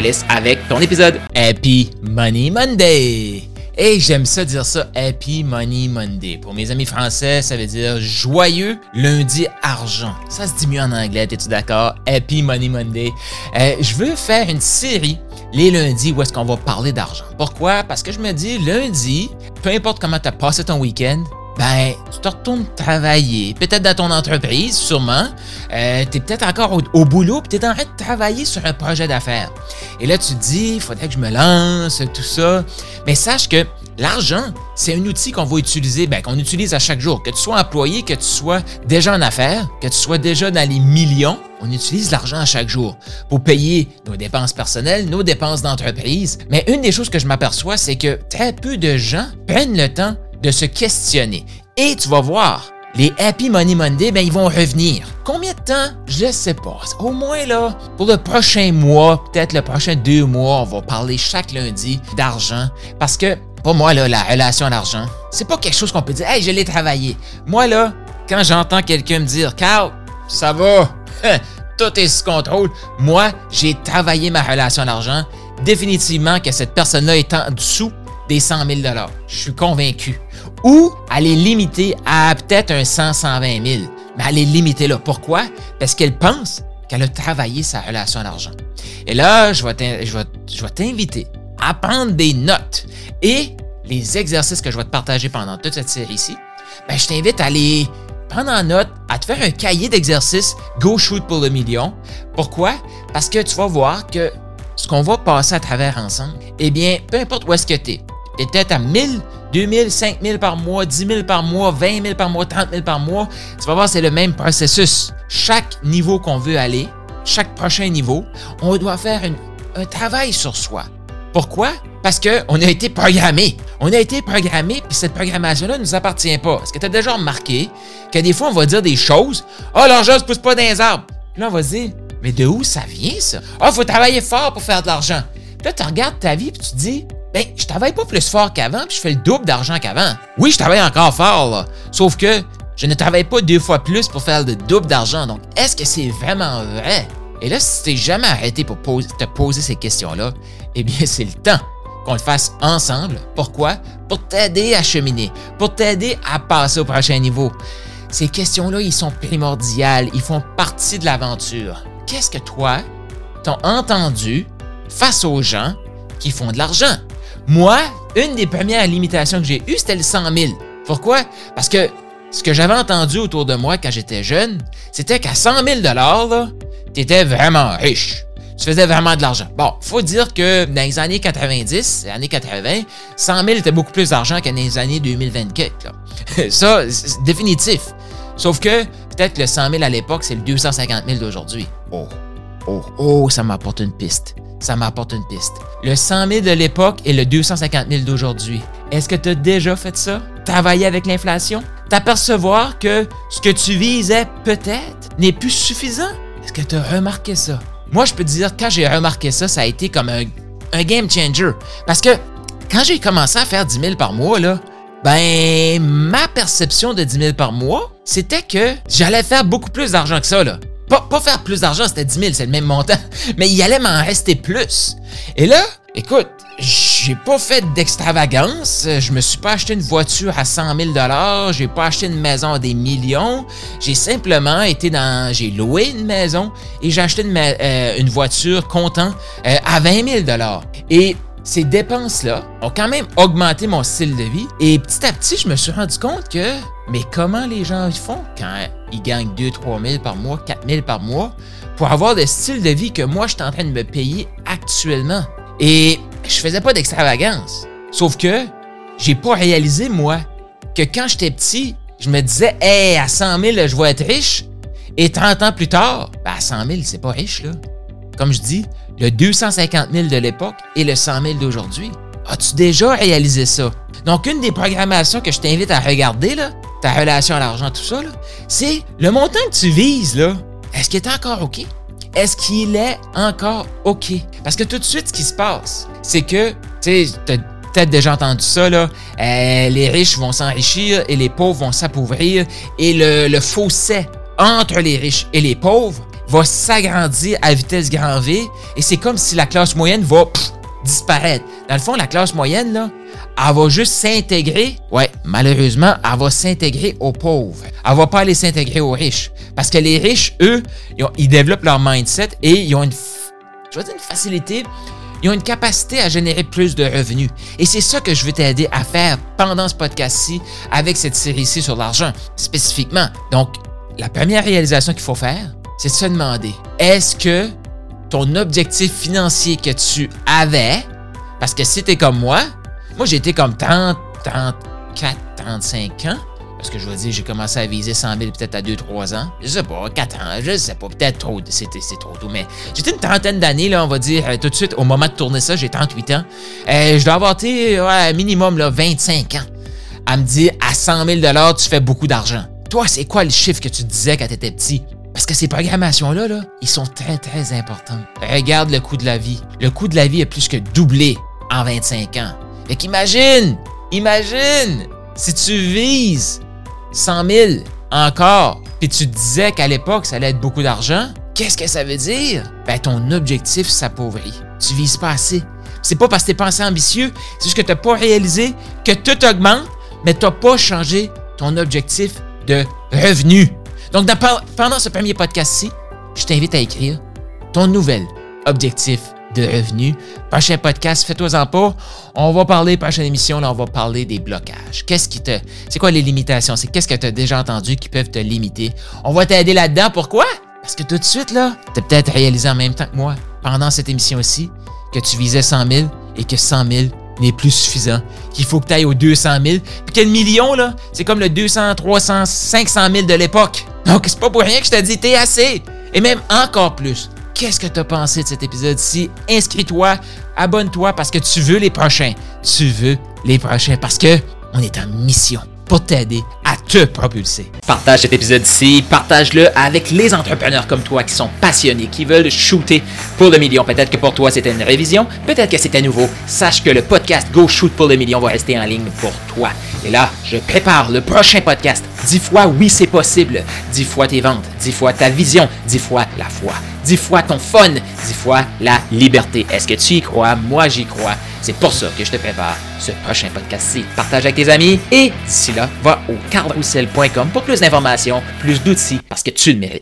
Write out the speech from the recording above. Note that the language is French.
laisse avec ton épisode Happy Money Monday. Et j'aime ça dire ça, Happy Money Monday. Pour mes amis français, ça veut dire joyeux lundi argent. Ça se dit mieux en anglais, es-tu d'accord? Happy Money Monday. Euh, je veux faire une série les lundis où est-ce qu'on va parler d'argent. Pourquoi? Parce que je me dis, lundi, peu importe comment tu as passé ton week-end, ben, tu te retournes travailler. Peut-être dans ton entreprise, sûrement. Euh, tu es peut-être encore au, boulot, puis tu en train de travailler sur un projet d'affaires. Et là, tu te dis, il faudrait que je me lance, tout ça. Mais sache que l'argent, c'est un outil qu'on va utiliser, ben, qu'on utilise à chaque jour. Que tu sois employé, que tu sois déjà en affaires, que tu sois déjà dans les millions, on utilise l'argent à chaque jour pour payer nos dépenses personnelles, nos dépenses d'entreprise. Mais une des choses que je m'aperçois, c'est que très peu de gens prennent le temps de se questionner. Et tu vas voir, les Happy Money Monday, ben, ils vont revenir. Combien de temps? Je sais pas. Au moins, là, pour le prochain mois, peut-être le prochain deux mois, on va parler chaque lundi d'argent. Parce que, pour moi, là, la relation à l'argent, c'est pas quelque chose qu'on peut dire, hey, je l'ai travaillé. Moi, là, quand j'entends quelqu'un me dire, Carl, ça va, tout est sous contrôle, moi, j'ai travaillé ma relation à l'argent. Définitivement que cette personne-là est en dessous des 100 000 Je suis convaincu. Ou elle est limitée à peut-être un 100, 120 000. Mais elle est limitée là. Pourquoi? Parce qu'elle pense qu'elle a travaillé sa relation à l'argent. Et là, je vais t'inviter à prendre des notes et les exercices que je vais te partager pendant toute cette série-ci, ben, je t'invite à les prendre en note, à te faire un cahier d'exercices Go Shoot pour le million. Pourquoi? Parce que tu vas voir que ce qu'on va passer à travers ensemble, eh bien, peu importe où est-ce que tu es, peut-être à 1000, 2000, 5000 par mois, 10 000 par mois, 20 000 par mois, 30 000 par mois. Tu vas voir, c'est le même processus. Chaque niveau qu'on veut aller, chaque prochain niveau, on doit faire un travail sur soi. Pourquoi? Parce qu'on a été programmé. On a été programmé, puis cette programmation-là ne nous appartient pas. Est-ce que tu as déjà remarqué que des fois, on va dire des choses? Ah, oh, l'argent ne se pousse pas dans les arbres. Puis là, on va se dire, mais de où ça vient, ça? Ah, oh, il faut travailler fort pour faire de l'argent. Puis là, tu regardes ta vie, puis tu te dis, ben, je travaille pas plus fort qu'avant, puis je fais le double d'argent qu'avant. Oui, je travaille encore fort, là. Sauf que je ne travaille pas deux fois plus pour faire le double d'argent. Donc, est-ce que c'est vraiment vrai? Et là, si t'es jamais arrêté pour te poser ces questions-là, eh bien, c'est le temps qu'on le fasse ensemble. Pourquoi? Pour t'aider à cheminer, pour t'aider à passer au prochain niveau. Ces questions-là, ils sont primordiales, ils font partie de l'aventure. Qu'est-ce que toi, t'as entendu face aux gens qui font de l'argent? Moi, une des premières limitations que j'ai eues, c'était le 100 000. Pourquoi? Parce que ce que j'avais entendu autour de moi quand j'étais jeune, c'était qu'à 100 000 tu étais vraiment riche. Tu faisais vraiment de l'argent. Bon, faut dire que dans les années 90, les années 80, 100 000 était beaucoup plus d'argent que dans les années 2024. Ça, c'est définitif. Sauf que peut-être que le 100 000 à l'époque, c'est le 250 000 d'aujourd'hui. Oh, oh, oh, ça m'apporte une piste ça m'apporte une piste. Le 100 000 de l'époque et le 250 000 d'aujourd'hui. Est-ce que tu as déjà fait ça? Travailler avec l'inflation? T'apercevoir que ce que tu visais peut-être n'est plus suffisant? Est-ce que tu as remarqué ça? Moi, je peux te dire, quand j'ai remarqué ça, ça a été comme un, game changer. Parce que quand j'ai commencé à faire 10 000 par mois, là, ben, ma perception de 10 000 par mois, c'était que j'allais faire beaucoup plus d'argent que ça, là. Pas, faire plus d'argent, c'était 10 000, c'est le même montant. Mais il allait m'en rester plus. Et là, écoute, j'ai pas fait d'extravagance. Je me suis pas acheté une voiture à 100 000 J'ai pas acheté une maison à des millions. J'ai simplement été dans. J'ai loué une maison et j'ai acheté une, euh, une voiture comptant euh, à 20 000 Et ces dépenses-là ont quand même augmenté mon style de vie. Et petit à petit, je me suis rendu compte que, mais comment les gens font quand ils gagnent 2 3 000 par mois, 4 000 par mois, pour avoir le style de vie que moi, je suis en train de me payer actuellement? Et je faisais pas d'extravagance. Sauf que j'ai pas réalisé, moi, que quand j'étais petit, je me disais, hey, à 100 000, je vais être riche. Et 30 ans plus tard, ben à 100 000, c'est pas riche, là. Comme je dis, le 250 000 de l'époque et le 100 000 d'aujourd'hui. As-tu déjà réalisé ça? Donc, une des programmations que je t'invite à regarder, là, ta relation à l'argent, tout ça, c'est le montant que tu vises, là. Est-ce qu'il est encore OK? Est-ce qu'il est encore OK? Parce que tout de suite, ce qui se passe, c'est que, tu sais, peut-être déjà entendu ça, là, euh, les riches vont s'enrichir et les pauvres vont s'appauvrir et le fossé entre les riches et les pauvres va s'agrandir à vitesse grand V et c'est comme si la classe moyenne va disparaître. Dans le fond, la classe moyenne, là, elle va juste s'intégrer. Ouais, malheureusement, elle va s'intégrer aux pauvres. Elle va pas aller s'intégrer aux riches. Parce que les riches, eux, ils, développent leur mindset et ils ont une, une facilité, ils ont une capacité à générer plus de revenus. Et c'est ça que je veux t'aider à faire pendant ce podcast-ci avec cette série-ci sur l'argent, spécifiquement. Donc, la première réalisation qu'il faut faire, c'est de se demander, est-ce que ton objectif financier que tu avais, parce que si tu es comme moi, moi j'étais comme 30, 34, 35 ans, parce que je veux dire, j'ai commencé à viser 100 000 peut-être à 2-3 ans. Je sais pas, 4 ans, je sais pas, peut-être trop, c'est trop tôt, mais j'étais une trentaine d'années, on va dire, euh, tout de suite, au moment de tourner ça, j'ai 38 ans. Euh, je dois avoir été, ouais, minimum, là, 25 ans. À me dire, à 100 000 tu fais beaucoup d'argent. Toi, c'est quoi le chiffre que tu disais quand tu étais petit? Parce que ces programmations-là, là, ils sont très, très importants. Regarde le coût de la vie. Le coût de la vie a plus que doublé en 25 ans. Fait qu'imagine, imagine, si tu vises 100 000 encore, puis tu disais qu'à l'époque, ça allait être beaucoup d'argent, qu'est-ce que ça veut dire? Ben, ton objectif s'appauvrit. Tu vises pas assez. C'est pas parce que t'es pas assez ambitieux, c'est juste que t'as pas réalisé que tout augmente, mais t'as pas changé ton objectif de revenu. Donc, pendant ce premier podcast-ci, je t'invite à écrire ton nouvel objectif de revenu. Prochain podcast, fais-toi-en pas. On va parler, prochaine émission, là, on va parler des blocages. Qu'est-ce qui te. C'est quoi les limitations? C'est qu'est-ce que tu as déjà entendu qui peuvent te limiter? On va t'aider là-dedans. Pourquoi? Parce que tout de suite, là, tu as peut-être réalisé en même temps que moi, pendant cette émission aussi, que tu visais 100 000 et que 100 000 n'est plus suffisant, qu'il faut que tu ailles aux 200 000, puis que le million, là, c'est comme le 200, 300, 500 000 de l'époque. Donc, c'est pas pour rien que je t'ai dit, t'es assez. Et même encore plus. Qu'est-ce que tu as pensé de cet épisode-ci? Inscris-toi, abonne-toi parce que tu veux les prochains. Tu veux les prochains parce que on est en mission pour t'aider à te propulser. Partage cet épisode-ci, partage-le avec les entrepreneurs comme toi qui sont passionnés, qui veulent shooter pour le million. Peut-être que pour toi c'était une révision, peut-être que c'était nouveau. Sache que le podcast Go Shoot pour le million va rester en ligne pour toi. Et là, je prépare le prochain podcast. Dix fois oui c'est possible. Dix fois tes ventes, dix fois ta vision, dix fois la foi, dix fois ton fun, dix fois la liberté. Est-ce que tu y crois? Moi j'y crois. C'est pour ça que je te prépare ce prochain podcast-ci. Partage avec tes amis et d'ici là, va au carroussel.com pour plus d'informations, plus d'outils parce que tu le mérites.